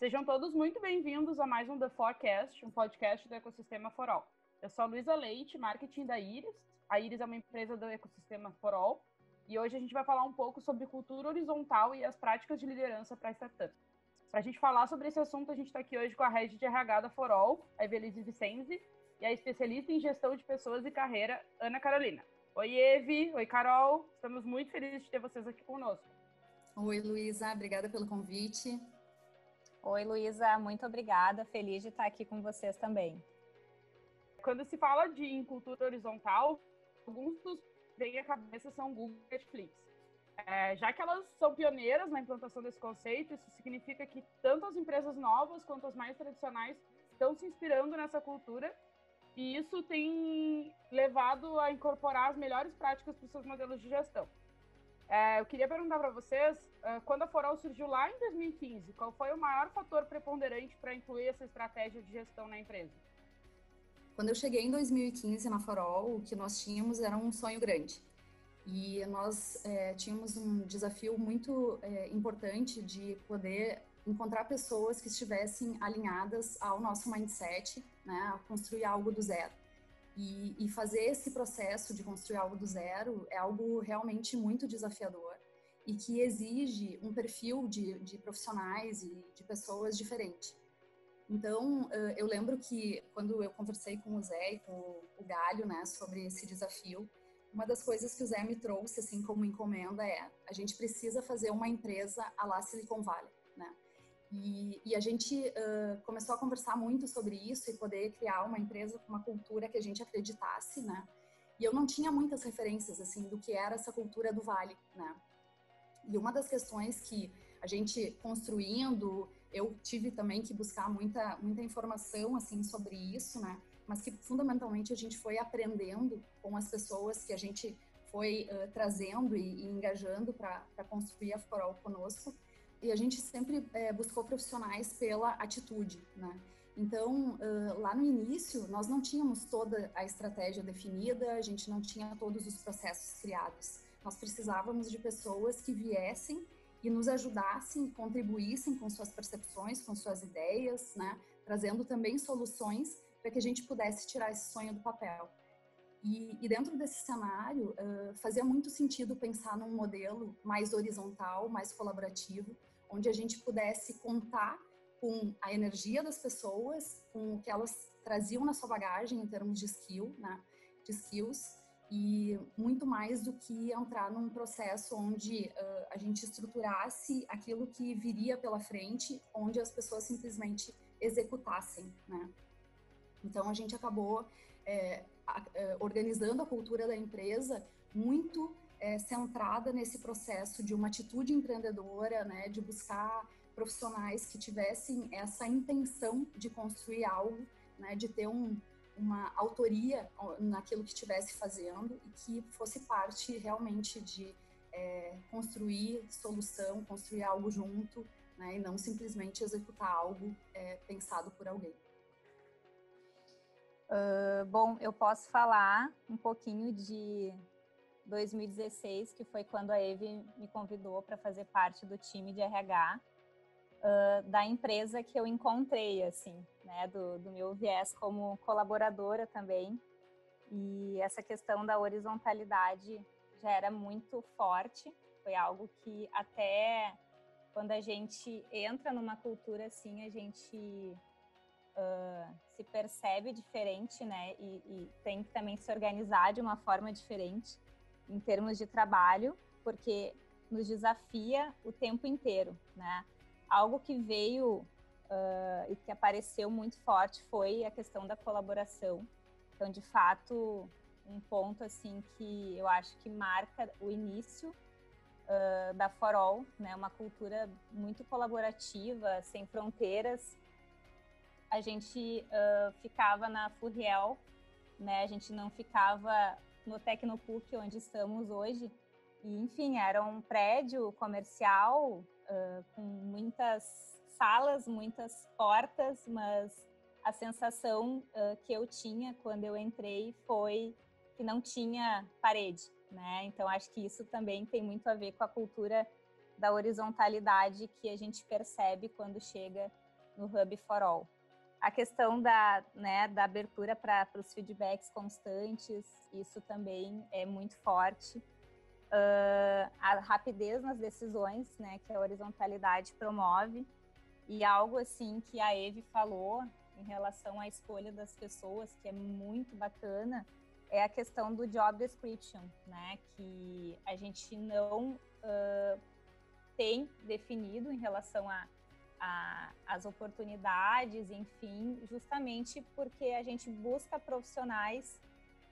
Sejam todos muito bem-vindos a mais um The Forecast, um podcast do ecossistema Forol. Eu sou a Luísa Leite, marketing da Iris. A Iris é uma empresa do ecossistema Forol e hoje a gente vai falar um pouco sobre cultura horizontal e as práticas de liderança para startups. Para a gente falar sobre esse assunto, a gente está aqui hoje com a rede de RH da Forol, a Evelise Vicenzi, e a especialista em gestão de pessoas e carreira, Ana Carolina. Oi, Eve. Oi, Carol. Estamos muito felizes de ter vocês aqui conosco. Oi, Luísa. Obrigada pelo convite. Oi, Luísa, muito obrigada. Feliz de estar aqui com vocês também. Quando se fala de cultura horizontal, alguns dos vem à cabeça são Google e Netflix. É, já que elas são pioneiras na implantação desse conceito, isso significa que tanto as empresas novas quanto as mais tradicionais estão se inspirando nessa cultura e isso tem levado a incorporar as melhores práticas para os seus modelos de gestão. É, eu queria perguntar para vocês, quando a Forol surgiu lá em 2015, qual foi o maior fator preponderante para incluir essa estratégia de gestão na empresa? Quando eu cheguei em 2015 na Forol, o que nós tínhamos era um sonho grande. E nós é, tínhamos um desafio muito é, importante de poder encontrar pessoas que estivessem alinhadas ao nosso mindset, né, a construir algo do zero. E, e, fazer esse processo de construir algo do zero é algo realmente muito desafiador e que exige um perfil de, de profissionais e de pessoas diferente. Então, eu lembro que quando eu conversei com o Zé e com o Galho, né, sobre esse desafio, uma das coisas que o Zé me trouxe, assim, como encomenda é a gente precisa fazer uma empresa a lá Silicon Valley? E, e a gente uh, começou a conversar muito sobre isso e poder criar uma empresa com uma cultura que a gente acreditasse, né? E eu não tinha muitas referências, assim, do que era essa cultura do Vale, né? E uma das questões que a gente construindo, eu tive também que buscar muita, muita informação, assim, sobre isso, né? Mas que fundamentalmente a gente foi aprendendo com as pessoas que a gente foi uh, trazendo e, e engajando para construir a Forol conosco e a gente sempre é, buscou profissionais pela atitude, né? Então, uh, lá no início, nós não tínhamos toda a estratégia definida, a gente não tinha todos os processos criados. Nós precisávamos de pessoas que viessem e nos ajudassem, contribuíssem com suas percepções, com suas ideias, né? Trazendo também soluções para que a gente pudesse tirar esse sonho do papel. E, e dentro desse cenário, uh, fazia muito sentido pensar num modelo mais horizontal, mais colaborativo, onde a gente pudesse contar com a energia das pessoas, com o que elas traziam na sua bagagem em termos de skill, né, de skills, e muito mais do que entrar num processo onde uh, a gente estruturasse aquilo que viria pela frente, onde as pessoas simplesmente executassem, né. Então a gente acabou é, organizando a cultura da empresa muito é, centrada nesse processo de uma atitude empreendedora, né, de buscar profissionais que tivessem essa intenção de construir algo, né, de ter um, uma autoria naquilo que estivesse fazendo e que fosse parte realmente de é, construir solução, construir algo junto, né, e não simplesmente executar algo é, pensado por alguém. Uh, bom, eu posso falar um pouquinho de 2016, que foi quando a Eve me convidou para fazer parte do time de RH uh, da empresa que eu encontrei, assim, né, do, do meu viés como colaboradora também. E essa questão da horizontalidade já era muito forte, foi algo que até quando a gente entra numa cultura assim, a gente uh, se percebe diferente, né? E, e, tem que também se organizar de uma forma diferente em termos de trabalho, porque nos desafia o tempo inteiro, né? Algo que veio uh, e que apareceu muito forte foi a questão da colaboração. Então, de fato, um ponto assim que eu acho que marca o início uh, da Forol, né? Uma cultura muito colaborativa, sem fronteiras. A gente uh, ficava na Furriel, né? A gente não ficava no Tecnopuc, onde estamos hoje. E, enfim, era um prédio comercial uh, com muitas salas, muitas portas, mas a sensação uh, que eu tinha quando eu entrei foi que não tinha parede, né? Então acho que isso também tem muito a ver com a cultura da horizontalidade que a gente percebe quando chega no Hub for All. A questão da, né, da abertura para os feedbacks constantes, isso também é muito forte. Uh, a rapidez nas decisões, né, que a horizontalidade promove, e algo assim que a Eve falou em relação à escolha das pessoas, que é muito bacana, é a questão do job description, né, que a gente não uh, tem definido em relação a a, as oportunidades, enfim, justamente porque a gente busca profissionais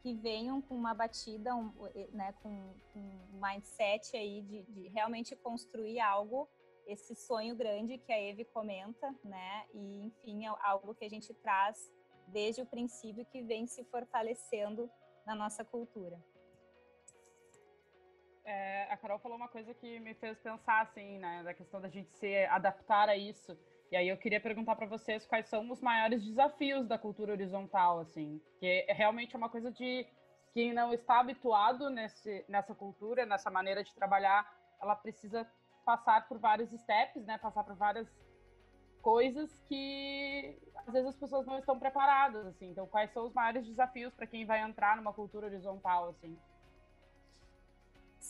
que venham com uma batida, um, né, com, um mindset aí de, de, realmente construir algo, esse sonho grande que a Eve comenta, né, e enfim, é algo que a gente traz desde o princípio que vem se fortalecendo na nossa cultura. É, a Carol falou uma coisa que me fez pensar, assim, né, da questão da gente se adaptar a isso. E aí eu queria perguntar para vocês quais são os maiores desafios da cultura horizontal, assim, que é realmente uma coisa de quem não está habituado nesse, nessa cultura, nessa maneira de trabalhar, ela precisa passar por vários steps, né, passar por várias coisas que às vezes as pessoas não estão preparadas, assim. Então, quais são os maiores desafios para quem vai entrar numa cultura horizontal, assim?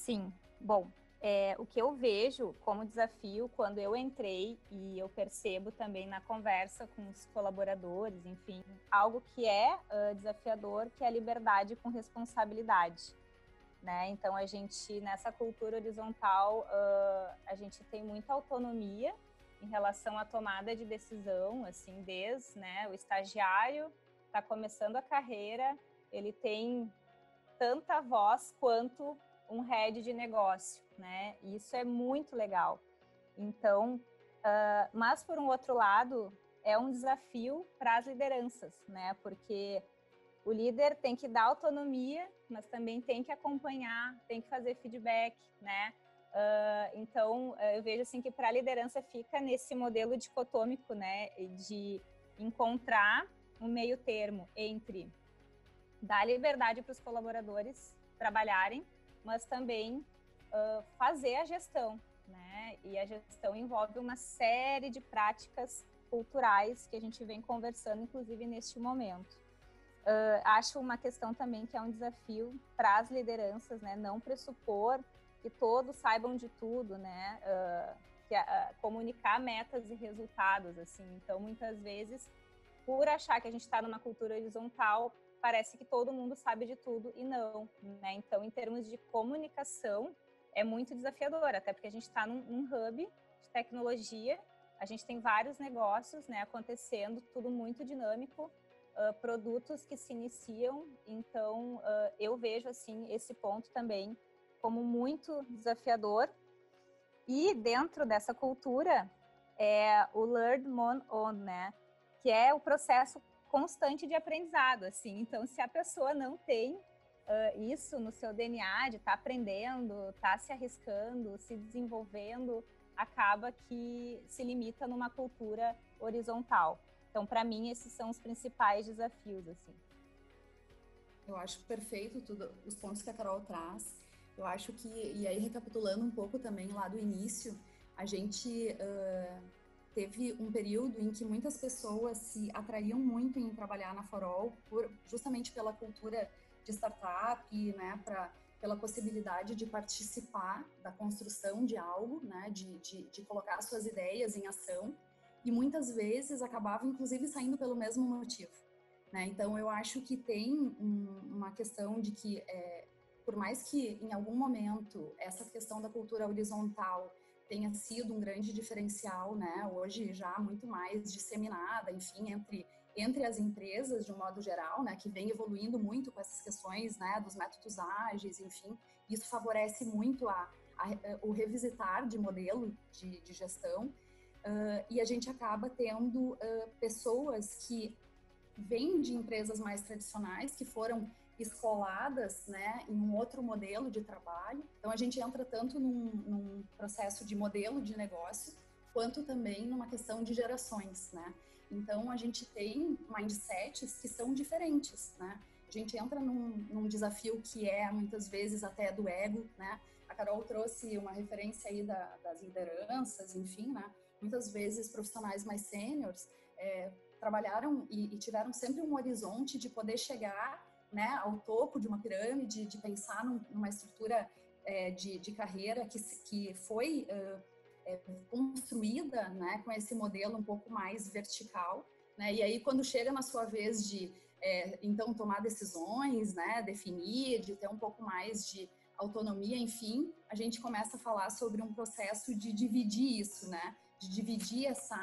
Sim. Bom, é, o que eu vejo como desafio quando eu entrei e eu percebo também na conversa com os colaboradores, enfim, algo que é uh, desafiador, que é a liberdade com responsabilidade. Né? Então a gente nessa cultura horizontal uh, a gente tem muita autonomia em relação à tomada de decisão, assim, desde né, o estagiário está começando a carreira, ele tem tanta voz quanto um head de negócio, né? Isso é muito legal. Então, uh, mas por um outro lado, é um desafio para as lideranças, né? Porque o líder tem que dar autonomia, mas também tem que acompanhar, tem que fazer feedback, né? Uh, então, eu vejo assim que para a liderança fica nesse modelo dicotômico, né? De encontrar um meio termo entre dar liberdade para os colaboradores trabalharem, mas também uh, fazer a gestão, né? E a gestão envolve uma série de práticas culturais que a gente vem conversando, inclusive neste momento. Uh, acho uma questão também que é um desafio para as lideranças, né? Não pressupor que todos saibam de tudo, né? Uh, que, uh, comunicar metas e resultados, assim. Então, muitas vezes, por achar que a gente está numa cultura horizontal, parece que todo mundo sabe de tudo e não, né? Então, em termos de comunicação, é muito desafiador, até porque a gente está num, num, hub de tecnologia, a gente tem vários negócios, né, acontecendo, tudo muito dinâmico, uh, produtos que se iniciam, então uh, eu vejo assim esse ponto também como muito desafiador. E dentro dessa cultura é o learn on on, né, que é o processo constante de aprendizado, assim. Então, se a pessoa não tem uh, isso no seu DNA, de estar tá aprendendo, tá se arriscando, se desenvolvendo, acaba que se limita numa cultura horizontal. Então, para mim, esses são os principais desafios, assim. Eu acho perfeito tudo, os pontos que a Carol traz. Eu acho que, e aí recapitulando um pouco também lá do início, a gente uh, teve um período em que muitas pessoas se atraíam muito em trabalhar na Forol, por, justamente pela cultura de startup, né, pra, pela possibilidade de participar da construção de algo, né, de, de, de colocar suas ideias em ação, e muitas vezes acabava inclusive saindo pelo mesmo motivo. Né? Então, eu acho que tem um, uma questão de que, é, por mais que em algum momento essa questão da cultura horizontal tenha sido um grande diferencial, né? Hoje já muito mais disseminada, enfim, entre entre as empresas de um modo geral, né, que vem evoluindo muito com essas questões, né, dos métodos ágeis, enfim, isso favorece muito a, a, o revisitar de modelo de, de gestão. Uh, e a gente acaba tendo uh, pessoas que vêm de empresas mais tradicionais, que foram escoladas né, em um outro modelo de trabalho. Então, a gente entra tanto num, num, processo de modelo de negócio, quanto também numa questão de gerações. Né? Então, a gente tem mindsets que são diferentes. Né? A gente entra num, num desafio que é, muitas vezes, até do ego. Né? A Carol trouxe uma referência aí da, das lideranças, enfim, né? muitas vezes profissionais mais sêniores é, trabalharam e, e, tiveram sempre um horizonte de poder chegar né, ao topo de uma pirâmide, de pensar num, numa estrutura é, de, de, carreira que, que foi uh, é, construída né, com esse modelo um pouco mais vertical. Né, e aí, quando chega na sua vez de, é, então, tomar decisões, né, definir, de ter um pouco mais de autonomia, enfim, a gente começa a falar sobre um processo de dividir isso, né? De dividir essa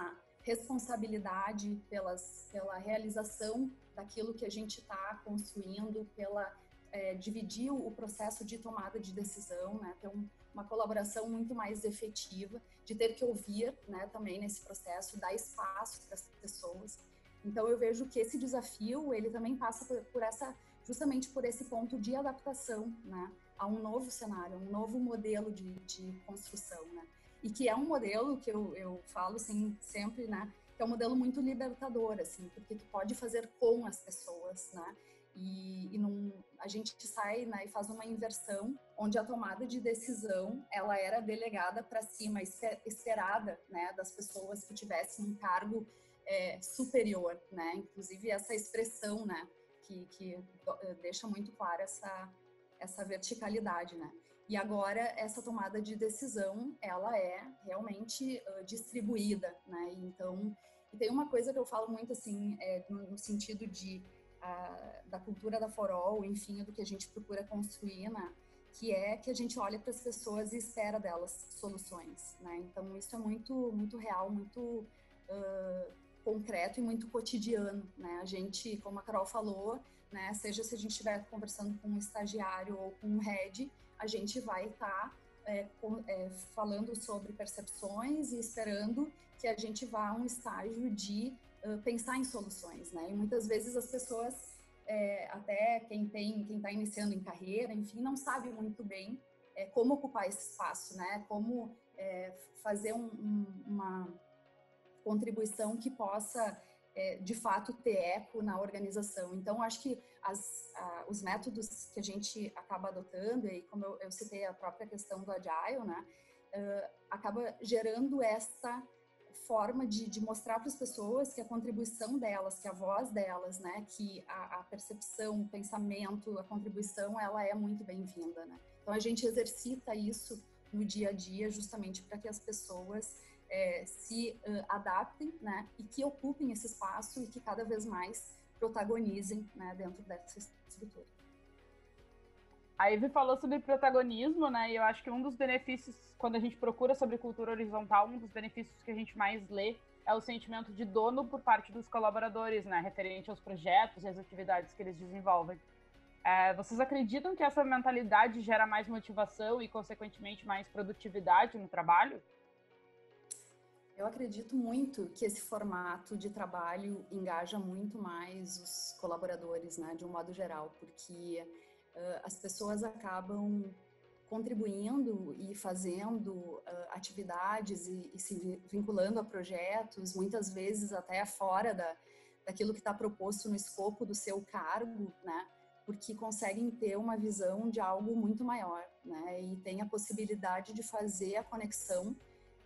responsabilidade pelas, pela realização daquilo que a gente está construindo, pela é, dividir o processo de tomada de decisão, né? Ter um, uma colaboração muito mais efetiva, de ter que ouvir, né? Também nesse processo, dar espaço para as pessoas. Então eu vejo que esse desafio ele também passa por, por essa justamente por esse ponto de adaptação, né? a um novo cenário, um novo modelo de, de construção, né? E que é um modelo que eu, eu falo assim, sempre, né? Que é um modelo muito libertador, assim, porque tu pode fazer com as pessoas, né? E, e num, a gente sai né, e faz uma inversão onde a tomada de decisão ela era delegada para cima, esperada né, das pessoas que tivessem um cargo é, superior, né? Inclusive essa expressão, né, que, que deixa muito clara essa essa verticalidade, né? E agora essa tomada de decisão, ela é realmente uh, distribuída, né? Então, e tem uma coisa que eu falo muito assim, é, no, sentido de uh, da cultura da forol, enfim, do que a gente procura construir, né? Que é que a gente olha para as pessoas e espera delas soluções, né? Então isso é muito, muito real, muito uh, concreto e muito cotidiano, né? A gente, como a Carol falou, né? Seja se a gente estiver conversando com um estagiário ou com um head, a gente vai estar tá, é, é, falando sobre percepções e esperando que a gente vá a um estágio de uh, pensar em soluções, né? E muitas vezes as pessoas, é, até quem tem, quem está iniciando em carreira, enfim, não sabe muito bem é, como ocupar esse espaço, né? Como é, fazer um, um, uma contribuição que possa é, de fato ter eco na organização. Então, acho que as, os métodos que a gente acaba adotando, e como eu, eu citei a própria questão do Agile, né, uh, acaba gerando essa forma de, de mostrar para as pessoas que a contribuição delas, que a voz delas, né, que a, a percepção, o pensamento, a contribuição, ela é muito bem-vinda, né? Então a gente exercita isso no dia a dia justamente para que as pessoas é, se uh, adaptem, né, e que ocupem esse espaço e que cada vez mais protagonizem, né, dentro dessa estrutura. A Ivy falou sobre protagonismo, né, e eu acho que um dos benefícios, quando a gente procura sobre cultura horizontal, um dos benefícios que a gente mais lê é o sentimento de dono por parte dos colaboradores, né, referente aos projetos e às atividades que eles desenvolvem. É, vocês acreditam que essa mentalidade gera mais motivação e, consequentemente, mais produtividade no trabalho? Eu acredito muito que esse formato de trabalho engaja muito mais os colaboradores, né, de um modo geral, porque uh, as pessoas acabam contribuindo e fazendo uh, atividades e, e, se vinculando a projetos, muitas vezes até fora da, daquilo que está proposto no escopo do seu cargo, né, porque conseguem ter uma visão de algo muito maior, né, e tem a possibilidade de fazer a conexão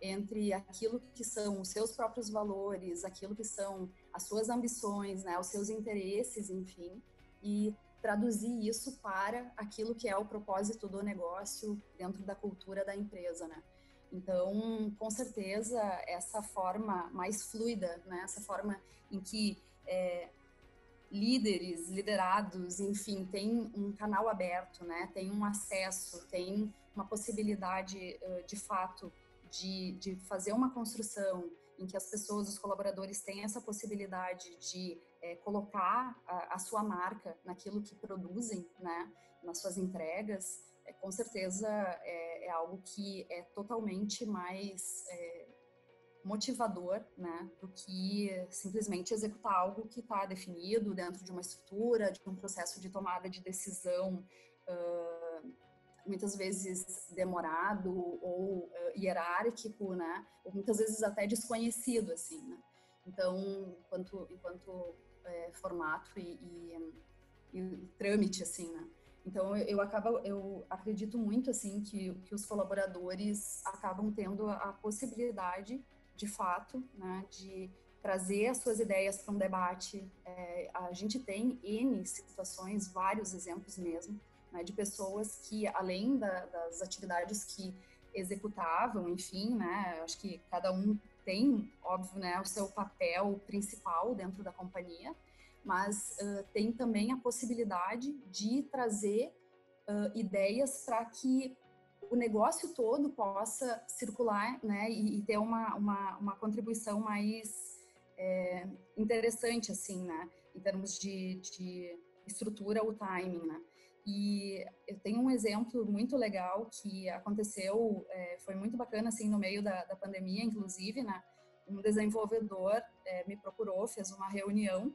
entre aquilo que são os seus próprios valores, aquilo que são as suas ambições, né, os seus interesses, enfim, e traduzir isso para aquilo que é o propósito do negócio dentro da cultura da empresa, né? Então, com certeza, essa forma mais fluida, né, essa forma em que é, líderes, liderados, enfim, tem um canal aberto, né, tem um acesso, tem uma possibilidade, de fato, de, de fazer uma construção em que as pessoas, os colaboradores têm essa possibilidade de é, colocar a, a, sua marca naquilo que produzem, né, nas suas entregas, é, com certeza é, é, algo que é totalmente mais é, motivador, né, do que simplesmente executar algo que está definido dentro de uma estrutura, de um processo de tomada de decisão uh, muitas vezes demorado ou uh, hierárquico, né? Ou muitas vezes até desconhecido, assim, né? Então, enquanto, enquanto é, formato e, e, e, trâmite, assim, né? Então, eu, eu, acabo, eu acredito muito, assim, que, que os colaboradores acabam tendo a possibilidade de fato, né, de trazer as suas ideias para um debate. É, a gente tem N situações, vários exemplos mesmo, né, de pessoas que, além da, das atividades que executavam, enfim, né, acho que cada um tem, óbvio, né, o seu papel principal dentro da companhia, mas uh, tem também a possibilidade de trazer uh, ideias para que o negócio todo possa circular né, e, e ter uma, uma, uma, contribuição mais é, interessante, assim, né, em termos de, de estrutura, o timing, né. E eu tenho um exemplo muito legal que aconteceu, é, foi muito bacana, assim, no meio da, da pandemia, inclusive, né? Um desenvolvedor é, me procurou, fez uma reunião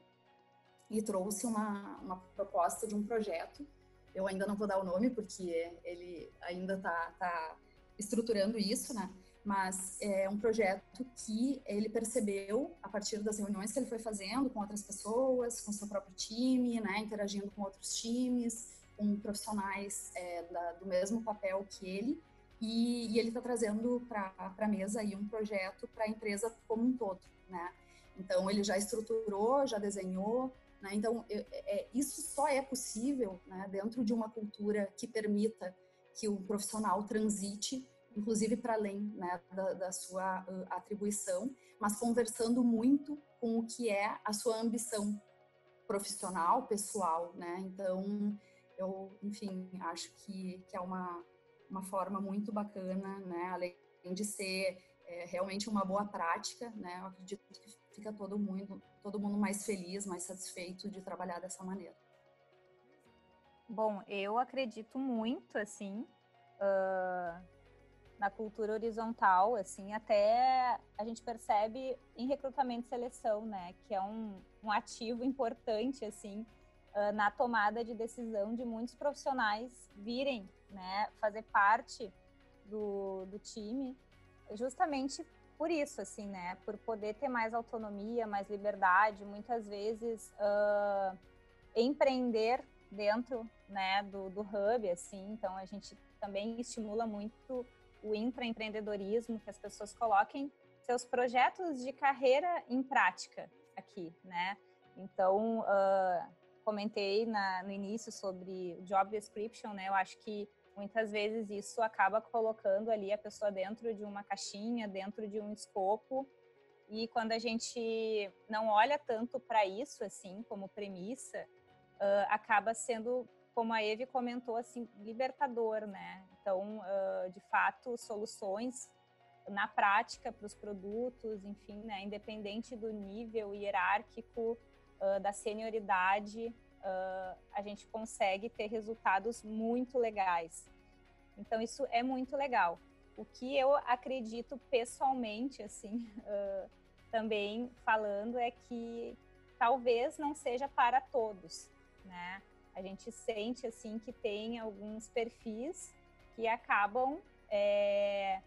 e trouxe uma, uma proposta de um projeto. Eu ainda não vou dar o nome, porque ele ainda está tá estruturando isso, né? Mas é um projeto que ele percebeu, a partir das reuniões que ele foi fazendo com outras pessoas, com seu próprio time, né? Interagindo com outros times, com profissionais é, da, do mesmo papel que ele, e, e ele está trazendo para a mesa aí um projeto para a empresa como um todo, né? Então ele já estruturou, já desenhou, né? Então é, é, isso só é possível né, dentro de uma cultura que permita que o profissional transite, inclusive para além né, da, da, sua uh, atribuição, mas conversando muito com o que é a sua ambição profissional, pessoal, né? Então eu, enfim, acho que, que é uma, uma forma muito bacana, né? Além de ser é, realmente uma boa prática, né? Eu acredito que fica todo mundo, todo mundo mais feliz, mais satisfeito de trabalhar dessa maneira. Bom, eu acredito muito, assim, uh, na cultura horizontal, assim, até a gente percebe em recrutamento e seleção, né, que é um, um ativo importante, assim, uh, na tomada de decisão de muitos profissionais virem, né, fazer parte do, do time, justamente por isso, assim, né, por poder ter mais autonomia, mais liberdade, muitas vezes uh, empreender dentro, né, do, do hub, assim, então a gente também estimula muito o intraempreendedorismo, que as pessoas coloquem seus projetos de carreira em prática aqui, né? Então, uh, comentei na, no início sobre job description, né? Eu acho que muitas vezes isso acaba colocando ali a pessoa dentro de uma caixinha, dentro de um escopo. E quando a gente não olha tanto para isso, assim, como premissa, uh, acaba sendo, como a Eve comentou, assim, libertador, né? Então, uh, de fato, soluções na prática para os produtos, enfim, né? Independente do nível hierárquico uh, da senioridade, uh, a gente consegue ter resultados muito legais. Então, isso é muito legal. O que eu acredito pessoalmente, assim, uh, também falando, é que talvez não seja para todos, né? A gente sente, assim, que tem alguns perfis que acabam é,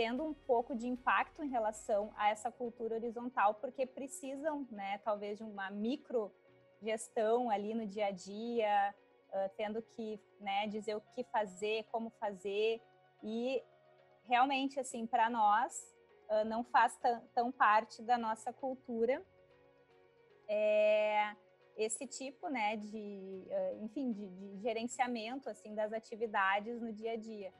tendo um pouco de impacto em relação a essa cultura horizontal, porque precisam, né, talvez de uma micro gestão ali no dia a dia, uh, tendo que né, dizer o que fazer, como fazer, e realmente, assim, para nós, uh, não faz tão parte da nossa cultura é, esse tipo, né, de, uh, enfim, de, de gerenciamento, assim, das atividades no dia a dia.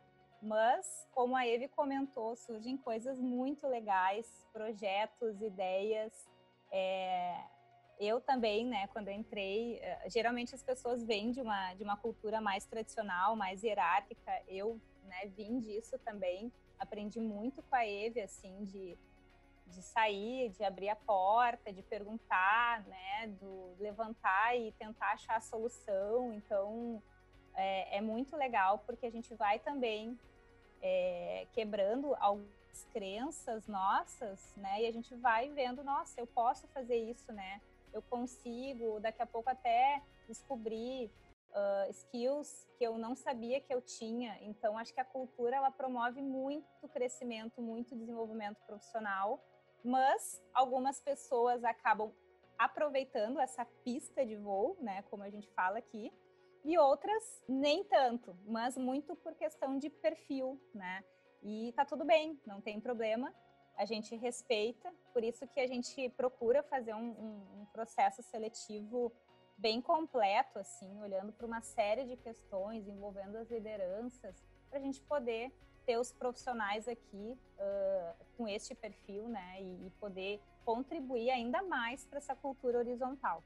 Mas, como a Eve comentou, surgem coisas muito legais, projetos, ideias. É, eu também, né, quando entrei, eh, geralmente as pessoas vêm de uma, de uma cultura mais tradicional, mais hierárquica. Eu, né, vim disso também. Aprendi muito com a Eve, assim, de, de sair, de abrir a porta, de perguntar, né, do levantar e tentar achar a solução. Então, é, é muito legal porque a gente vai também é, quebrando algumas crenças nossas, né? E a gente vai vendo, nossa, eu posso fazer isso, né? Eu consigo, daqui a pouco até descobrir uh, skills que eu não sabia que eu tinha. Então, acho que a cultura ela promove muito crescimento, muito desenvolvimento profissional, mas algumas pessoas acabam aproveitando essa pista de voo, né? Como a gente fala aqui, e outras nem tanto, mas muito por questão de perfil, né? E tá tudo bem, não tem problema. a gente respeita, por isso que a gente procura fazer um, um, um processo seletivo bem completo, assim, olhando para uma série de questões, envolvendo as lideranças, para a gente poder ter os profissionais aqui uh, com este perfil, né, e, e poder contribuir ainda mais para essa cultura horizontal.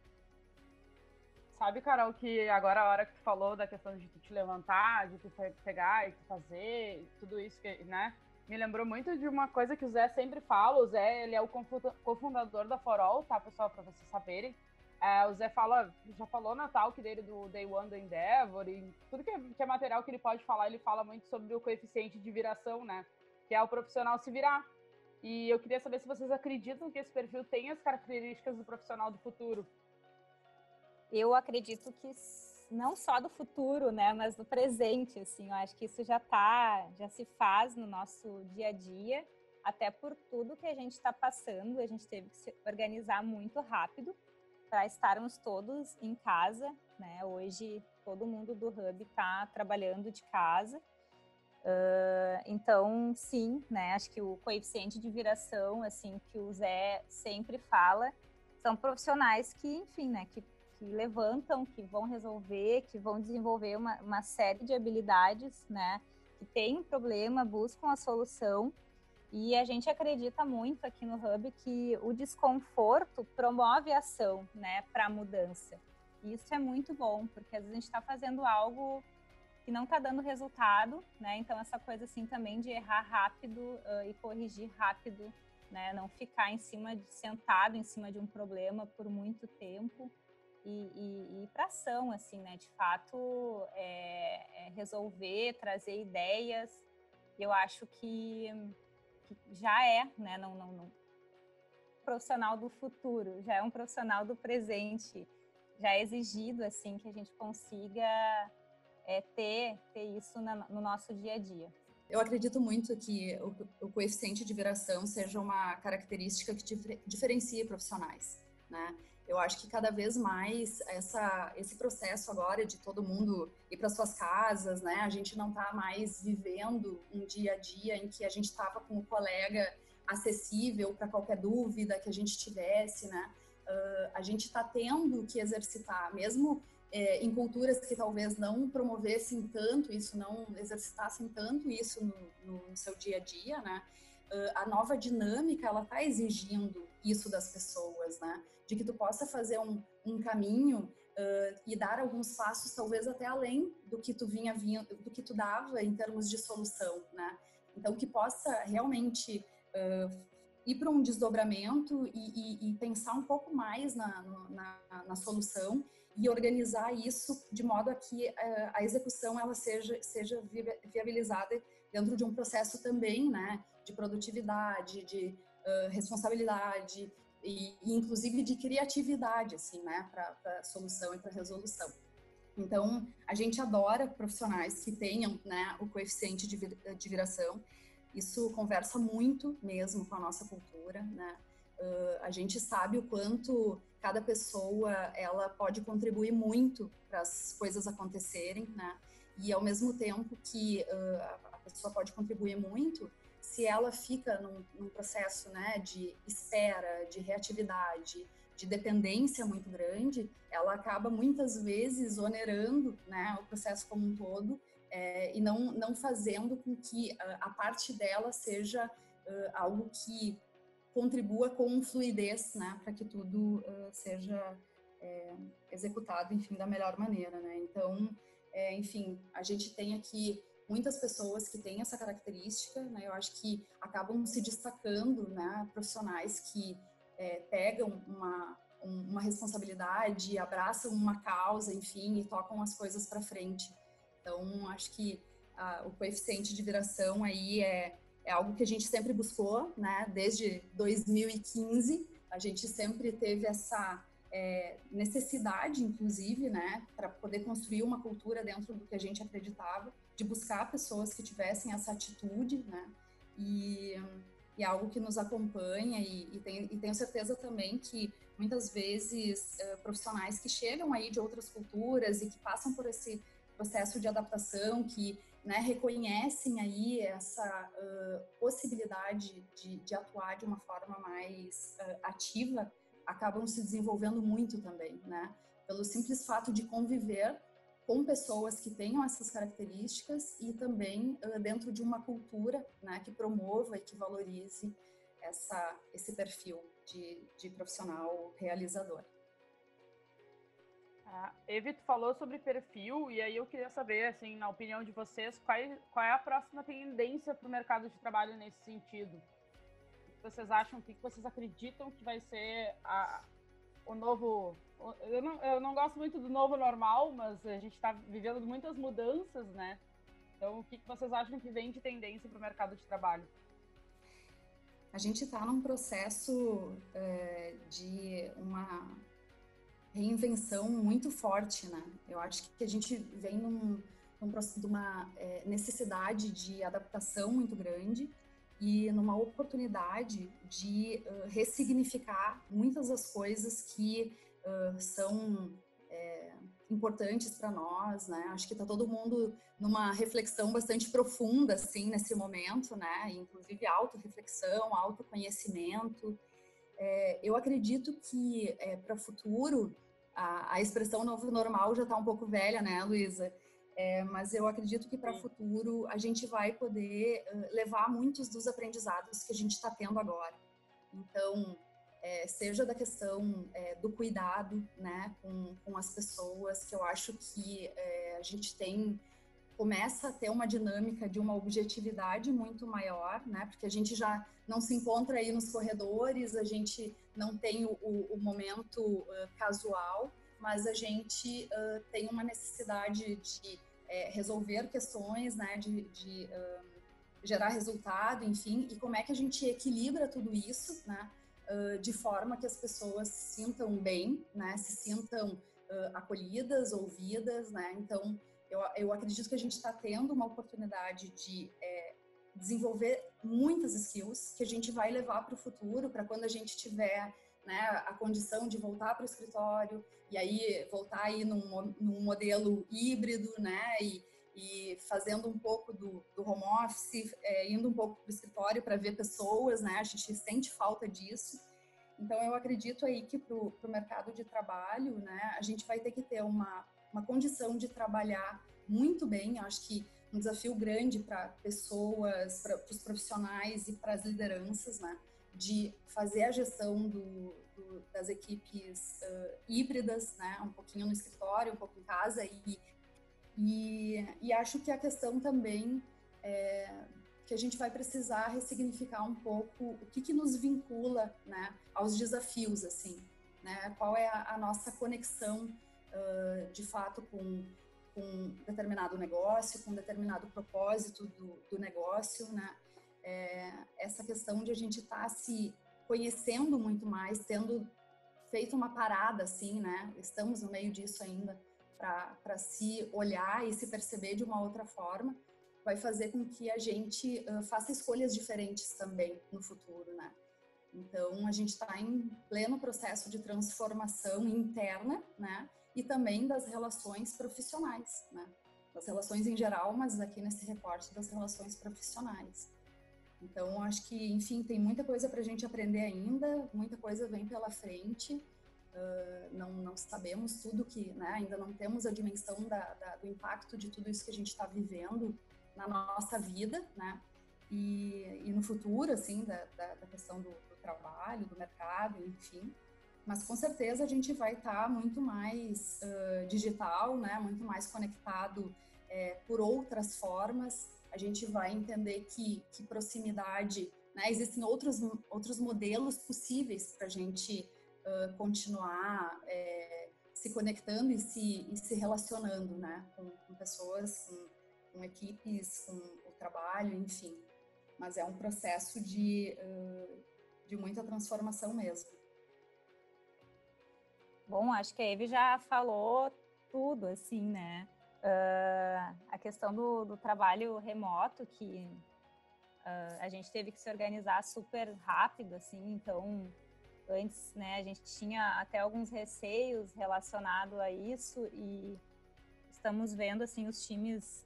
Sabe, Carol, que agora a hora que tu falou da questão de tu te levantar, de tu pegar e tu fazer, tudo isso que, né? Me lembrou muito de uma coisa que o Zé sempre fala. O Zé, ele é o cofundador da Forol, tá, pessoal, para vocês saberem. É, o Zé fala, já falou na talk dele do Day One do Endeavor e tudo que é, que é material que ele pode falar, ele fala muito sobre o coeficiente de viração, né? Que é o profissional se virar. E eu queria saber se vocês acreditam que esse perfil tem as características do profissional do futuro. Eu acredito que não só do futuro, né, mas do presente, assim. Eu acho que isso já tá, já se faz no nosso dia a dia, até por tudo que a gente está passando, a gente teve que se organizar muito rápido para estarmos todos em casa, né? Hoje todo mundo do Hub está trabalhando de casa. Uh, então, sim, né? Acho que o coeficiente de viração, assim, que o Zé sempre fala, são profissionais que, enfim, né? Que, que levantam, que vão resolver, que vão desenvolver uma, uma série de habilidades, né? Que tem um problema, buscam a solução. E a gente acredita muito aqui no Hub que o desconforto promove a ação, né? Para a mudança. E isso é muito bom, porque às vezes a gente está fazendo algo que não está dando resultado, né? Então essa coisa assim também de errar rápido uh, e corrigir rápido, né? Não ficar em cima de sentado em cima de um problema por muito tempo e, e, e para ação, assim, né? De fato, é, é resolver, trazer ideias. Eu acho que, que já é, né? Não, não, não profissional do futuro, já é um profissional do presente, já é exigido assim que a gente consiga é, ter, ter isso na, no nosso dia a dia. Eu acredito muito que o, o coeficiente de viração seja uma característica que dif diferencia profissionais, né? Eu acho que cada vez mais essa, esse processo agora de todo mundo ir para suas casas, né? A gente não está mais vivendo um dia a dia em que a gente estava com o colega acessível para qualquer dúvida que a gente tivesse, né? Uh, a gente está tendo que exercitar, mesmo é, em culturas que talvez não promovessem tanto isso, não exercitassem tanto isso no, no seu dia a dia, né? A nova dinâmica, ela está exigindo isso das pessoas, né? De que tu possa fazer um, um caminho uh, e dar alguns passos, talvez até além do que tu vinha vindo, do que tu dava em termos de solução, né? Então, que possa realmente uh, ir para um desdobramento e, e, e, pensar um pouco mais na, na, na solução e organizar isso de modo a que uh, a execução ela seja seja viabilizada dentro de um processo também, né, de produtividade, de uh, responsabilidade e, e, inclusive de criatividade, assim, né, para solução e para resolução. Então, a gente adora profissionais que tenham, né, o coeficiente de, vir, de viração. Isso conversa muito mesmo com a nossa cultura, né. Uh, a gente sabe o quanto cada pessoa ela pode contribuir muito para as coisas acontecerem, né? E ao mesmo tempo que uh, a pessoa pode contribuir muito, se ela fica num, num, processo, né, de espera, de reatividade, de dependência muito grande, ela acaba muitas vezes onerando, né, o processo como um todo é, e não não fazendo com que a, a parte dela seja uh, algo que contribua com fluidez, né, para que tudo uh, seja é, executado, enfim, da melhor maneira, né. Então, é, enfim, a gente tem aqui muitas pessoas que têm essa característica, né, eu acho que acabam se destacando, né, profissionais que é, pegam uma, uma responsabilidade, abraçam uma causa, enfim, e tocam as coisas para frente. Então, acho que a, o coeficiente de viração aí é é algo que a gente sempre buscou, né? Desde 2015, a gente sempre teve essa é, necessidade, inclusive, né, para poder construir uma cultura dentro do que a gente acreditava, de buscar pessoas que tivessem essa atitude, né? E, e é algo que nos acompanha e, e, tem, e tenho certeza também que muitas vezes uh, profissionais que chegam aí de outras culturas e que passam por esse processo de adaptação, que né, reconhecem aí essa uh, possibilidade de, de, atuar de uma forma mais uh, ativa, acabam se desenvolvendo muito também, né? Pelo simples fato de conviver com pessoas que tenham essas características e também uh, dentro de uma cultura, né, que promova e que valorize essa, esse perfil de, de profissional realizador. A Evi, falou sobre perfil, e aí eu queria saber, assim, na opinião de vocês, qual, qual é a próxima tendência para o mercado de trabalho nesse sentido? O que vocês acham, o que vocês acreditam que vai ser a, o novo... Eu não, eu não gosto muito do novo normal, mas a gente está vivendo muitas mudanças, né? Então, o que vocês acham que vem de tendência para o mercado de trabalho? A gente está num processo é, de uma reinvenção muito forte, né? Eu acho que a gente vem num, num de uma é, necessidade de adaptação muito grande e numa oportunidade de uh, ressignificar muitas das coisas que uh, são é, importantes para nós, né? Acho que está todo mundo numa reflexão bastante profunda, assim, nesse momento, né? Inclusive autorreflexão, autoconhecimento. É, eu acredito que é, para o futuro a, a expressão novo normal já está um pouco velha, né, Luísa? É, mas eu acredito que para o futuro a gente vai poder levar muitos dos aprendizados que a gente está tendo agora. Então, é, seja da questão é, do cuidado né, com, com as pessoas, que eu acho que é, a gente tem começa a ter uma dinâmica de uma objetividade muito maior, né? Porque a gente já não se encontra aí nos corredores, a gente não tem o, o momento uh, casual, mas a gente uh, tem uma necessidade de é, resolver questões, né? De, de gerar resultado, enfim. E como é que a gente equilibra tudo isso, né? De forma que as pessoas se sintam bem, né? Se sintam acolhidas, ouvidas, né? Então eu, eu acredito que a gente está tendo uma oportunidade de é, desenvolver muitas skills que a gente vai levar para o futuro, para quando a gente tiver né, a condição de voltar para o escritório e aí voltar aí num, num modelo híbrido, né, e, e fazendo um pouco do, do home office, é, indo um pouco para o escritório para ver pessoas, né, a gente sente falta disso. Então, eu acredito aí que para o mercado de trabalho, né, a gente vai ter que ter uma uma condição de trabalhar muito bem. Eu acho que um desafio grande para pessoas, para os profissionais e para as lideranças, né? De fazer a gestão do, do, das equipes uh, híbridas, né? Um pouquinho no escritório, um pouco em casa e, e, e acho que a questão também é que a gente vai precisar ressignificar um pouco o que, que nos vincula, né? Aos desafios, assim, né? Qual é a, a nossa conexão uh, de fato com, com determinado negócio, com determinado propósito do, do negócio, né? É, essa questão de a gente estar tá se conhecendo muito mais, tendo feito uma parada assim, né? Estamos no meio disso ainda para se olhar e se perceber de uma outra forma, vai fazer com que a gente uh, faça escolhas diferentes também no futuro, né? Então a gente está em pleno processo de transformação interna, né? e também das relações profissionais, né? Das relações em geral, mas aqui nesse recorte das relações profissionais. Então, acho que, enfim, tem muita coisa para a gente aprender ainda, muita coisa vem pela frente. Uh, não, não sabemos tudo que, né, ainda não temos a dimensão da, da, do impacto de tudo isso que a gente está vivendo na nossa vida, né? E, e no futuro, assim, da, da, questão do, do trabalho, do mercado, enfim mas com certeza a gente vai estar tá muito mais uh, digital, né, muito mais conectado é, por outras formas. A gente vai entender que, que proximidade, né, existem outros, outros modelos possíveis para a gente continuar é, se conectando e se, e se relacionando né, com, com pessoas, com, com, equipes, com o trabalho, enfim. Mas é um processo de, uh, de muita transformação mesmo. Bom, acho que a Eve já falou tudo, assim, né? Uh, a questão do, do, trabalho remoto, que uh, a gente teve que se organizar super rápido, assim, então antes, né, a gente tinha até alguns receios relacionados a isso e estamos vendo, assim, os times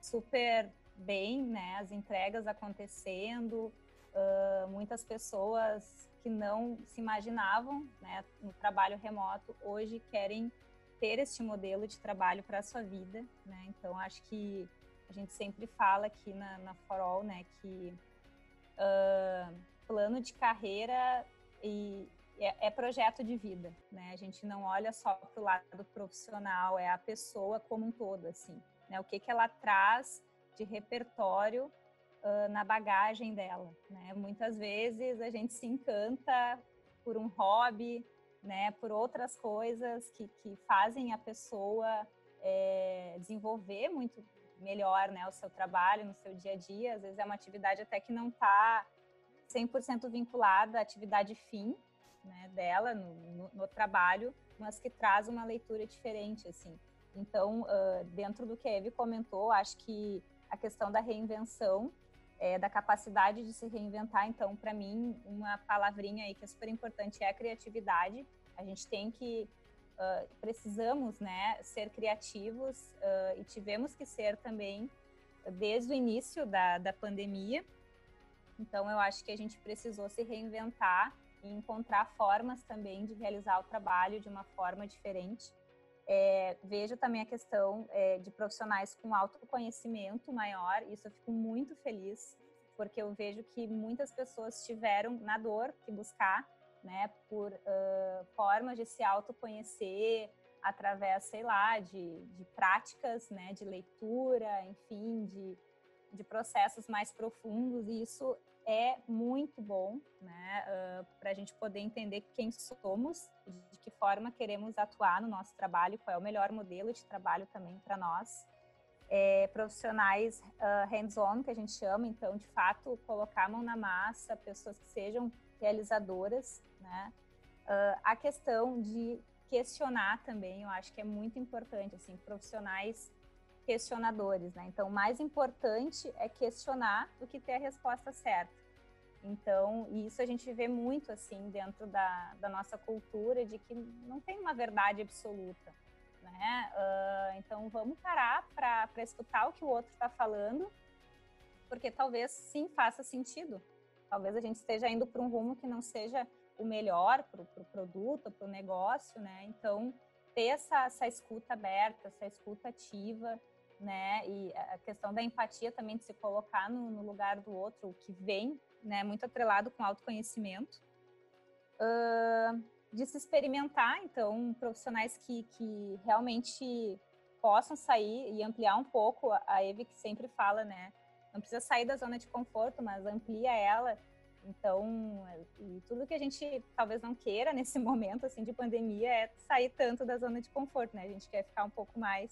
super bem, né? As entregas acontecendo, uh, muitas pessoas que não se imaginavam né, no trabalho remoto hoje querem ter este modelo de trabalho para a sua vida, né? Então acho que a gente sempre fala aqui na, na Forol, né, que uh, plano de carreira e é, é, projeto de vida, né? A gente não olha só para o lado profissional, é a pessoa como um todo, assim, né? O que que ela traz de repertório uh, na bagagem dela, né? Muitas vezes a gente se encanta por um hobby, né? Por outras coisas que, que fazem a pessoa é, desenvolver muito melhor, né? O seu trabalho no seu dia a dia. Às vezes é uma atividade até que não está 100% vinculada à atividade fim, né, dela no, no, no, trabalho, mas que traz uma leitura diferente, assim. Então, uh, dentro do que a Eve comentou, acho que a questão da reinvenção, é, da capacidade de se reinventar, então, para mim, uma palavrinha aí que é super importante é a criatividade. A gente tem que Uh, precisamos né, ser criativos uh, e tivemos que ser também desde o início da, da pandemia. Então, eu acho que a gente precisou se reinventar e encontrar formas também de realizar o trabalho de uma forma diferente. É, vejo também a questão é, de profissionais com autoconhecimento maior, isso eu fico muito feliz, porque eu vejo que muitas pessoas tiveram na dor que buscar, né, por uh, formas de se autoconhecer através, sei lá, de, de práticas, né, de leitura, enfim, de, de processos mais profundos, e isso é muito bom, né, uh, para a gente poder entender quem somos, de que forma queremos atuar no nosso trabalho, qual é o melhor modelo de trabalho também para nós. É, profissionais uh, hands-on, que a gente chama, então, de fato, colocar a mão na massa, pessoas que sejam realizadoras, né? Uh, a questão de questionar também, eu acho que é muito importante, assim, profissionais questionadores, né? Então, mais importante é questionar do que ter a resposta certa. Então, isso a gente vê muito, assim, dentro da, da nossa cultura, de que não tem uma verdade absoluta, né? Uh, então, vamos parar para escutar o que o outro está falando, porque talvez sim faça sentido. Talvez a gente esteja indo para um rumo que não seja o melhor para o pro produto, para o negócio, né? Então, ter essa, essa escuta aberta, essa escuta ativa, né? E a questão da empatia também, de se colocar no, no lugar do outro, o que vem, né? Muito atrelado com autoconhecimento. Uh, de se experimentar, então, profissionais que, que realmente possam sair e ampliar um pouco. A Eve que sempre fala, né? Não precisa sair da zona de conforto, mas amplia ela. Então, tudo que a gente talvez não queira nesse momento assim de pandemia é sair tanto da zona de conforto, né? A gente quer ficar um pouco mais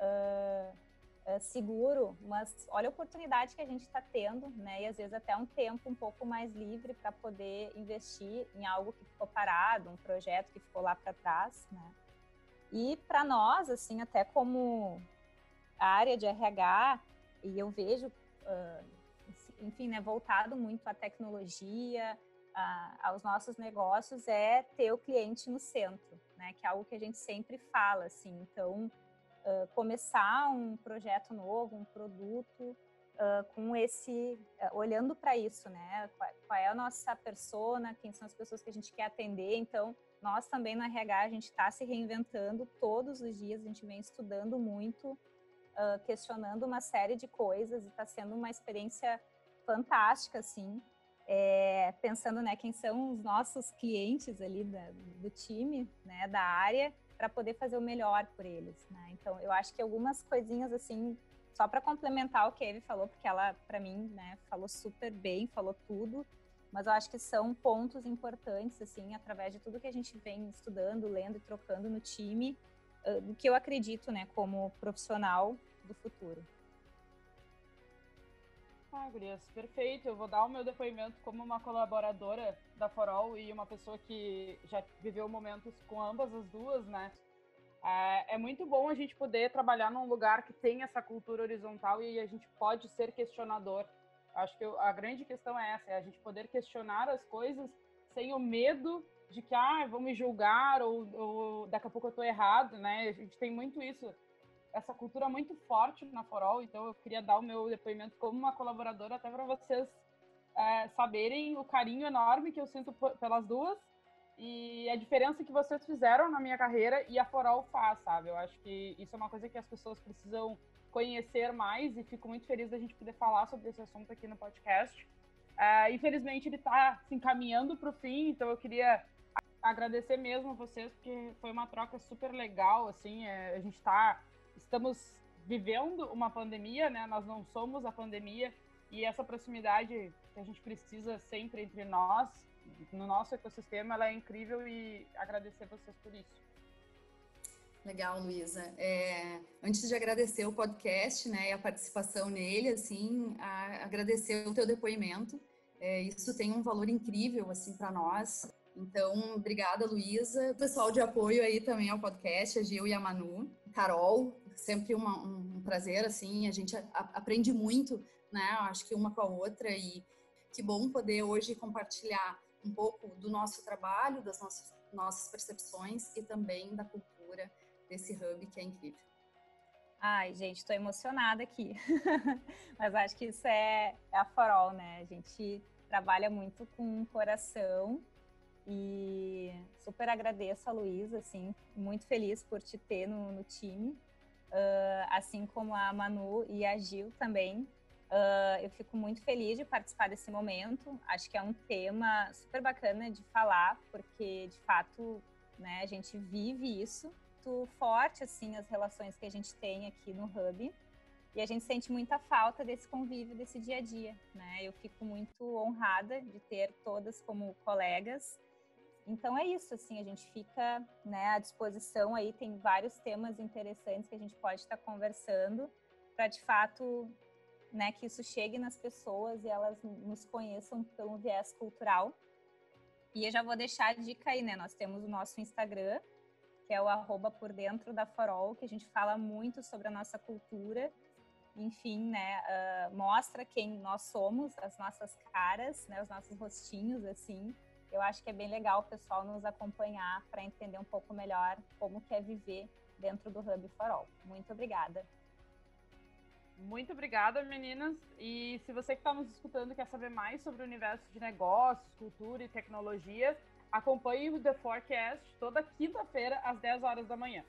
uh, seguro, mas olha a oportunidade que a gente está tendo, né? E às vezes até um tempo um pouco mais livre para poder investir em algo que ficou parado, um projeto que ficou lá para trás, né? E para nós, assim, até como área de RH, e eu vejo, uh, enfim, né, voltado muito à tecnologia, aos nossos negócios, é ter o cliente no centro, né? Que é algo que a gente sempre fala, assim. Então, começar um projeto novo, um produto, uh, com esse, uh, olhando para isso, né? Qual, qual, é a nossa persona, quem são as pessoas que a gente quer atender. Então, nós também no RH, a gente está se reinventando todos os dias, a gente vem estudando muito, uh, questionando uma série de coisas e está sendo uma experiência fantástica, assim. É, pensando, né, quem são os nossos clientes ali da, do time, né, da área, para poder fazer o melhor por eles, né? Então, eu acho que algumas coisinhas assim, só para complementar o que a Eve falou, porque ela para mim, né, falou super bem, falou tudo, mas eu acho que são pontos importantes assim, através de tudo que a gente vem estudando, lendo e trocando no time, do que eu acredito, né, como profissional do futuro. Ah, Gurias, perfeito. Eu vou dar o meu depoimento como uma colaboradora da Forol e uma pessoa que já viveu momentos com ambas as duas, né? É, é, muito bom a gente poder trabalhar num lugar que tem essa cultura horizontal e a gente pode ser questionador. Acho que a grande questão é essa, é a gente poder questionar as coisas sem o medo de que, ah, vão me julgar ou, ou daqui a pouco eu tô errado, né? A gente tem muito isso essa cultura muito forte na Forol, então eu queria dar o meu depoimento como uma colaboradora até para vocês é, saberem o carinho enorme que eu sinto pelas duas e a diferença que vocês fizeram na minha carreira e a Forol faz, sabe? Eu acho que isso é uma coisa que as pessoas precisam conhecer mais e fico muito feliz da gente poder falar sobre esse assunto aqui no podcast. Uh, infelizmente ele está se encaminhando para o fim, então eu queria agradecer mesmo a vocês porque foi uma troca super legal, assim, é, a gente está estamos vivendo uma pandemia, né? Nós não somos a pandemia e essa proximidade que a gente precisa sempre entre nós, no nosso ecossistema, ela é incrível e agradecer vocês por isso. Legal, Luísa. É, antes de agradecer o podcast, né, e a participação nele, assim, a, agradecer o teu depoimento. É, isso tem um valor incrível, assim, para nós. Então, obrigada, Luísa. Pessoal de apoio aí também ao podcast, a Gil e a Manu. Carol, sempre uma, um prazer, assim, a gente a, aprende muito, né, acho que uma com a outra e que bom poder hoje compartilhar um pouco do nosso trabalho, das nossas, nossas percepções e também da cultura desse hub que é incrível. Ai, gente, estou emocionada aqui. Mas acho que isso é, é a farol, né? A gente trabalha muito com o coração e super agradeço a Luísa, assim, muito feliz por te ter no, no time, uh, assim como a Manu e a Gil também. Uh, eu fico muito feliz de participar desse momento. Acho que é um tema super bacana de falar, porque de fato, né, a gente vive isso muito forte assim as relações que a gente tem aqui no Hub. E a gente sente muita falta desse convívio, desse dia a dia, né? Eu fico muito honrada de ter todas como colegas. Então é isso, assim, a gente fica né, à disposição aí, tem vários temas interessantes que a gente pode estar conversando para de fato né, que isso chegue nas pessoas e elas nos conheçam pelo viés cultural. E eu já vou deixar a dica aí, né? Nós temos o nosso Instagram, que é o arroba por dentro da Farol, que a gente fala muito sobre a nossa cultura. Enfim, né, uh, mostra quem nós somos, as nossas caras, né, os nossos rostinhos, assim. Eu acho que é bem legal o pessoal nos acompanhar para entender um pouco melhor como que é viver dentro do Hub Farol. Muito obrigada. Muito obrigada, meninas. E se você que está nos escutando quer saber mais sobre o universo de negócios, cultura e tecnologia, Acompanhe o The Forecast toda quinta-feira, às 10 horas da manhã.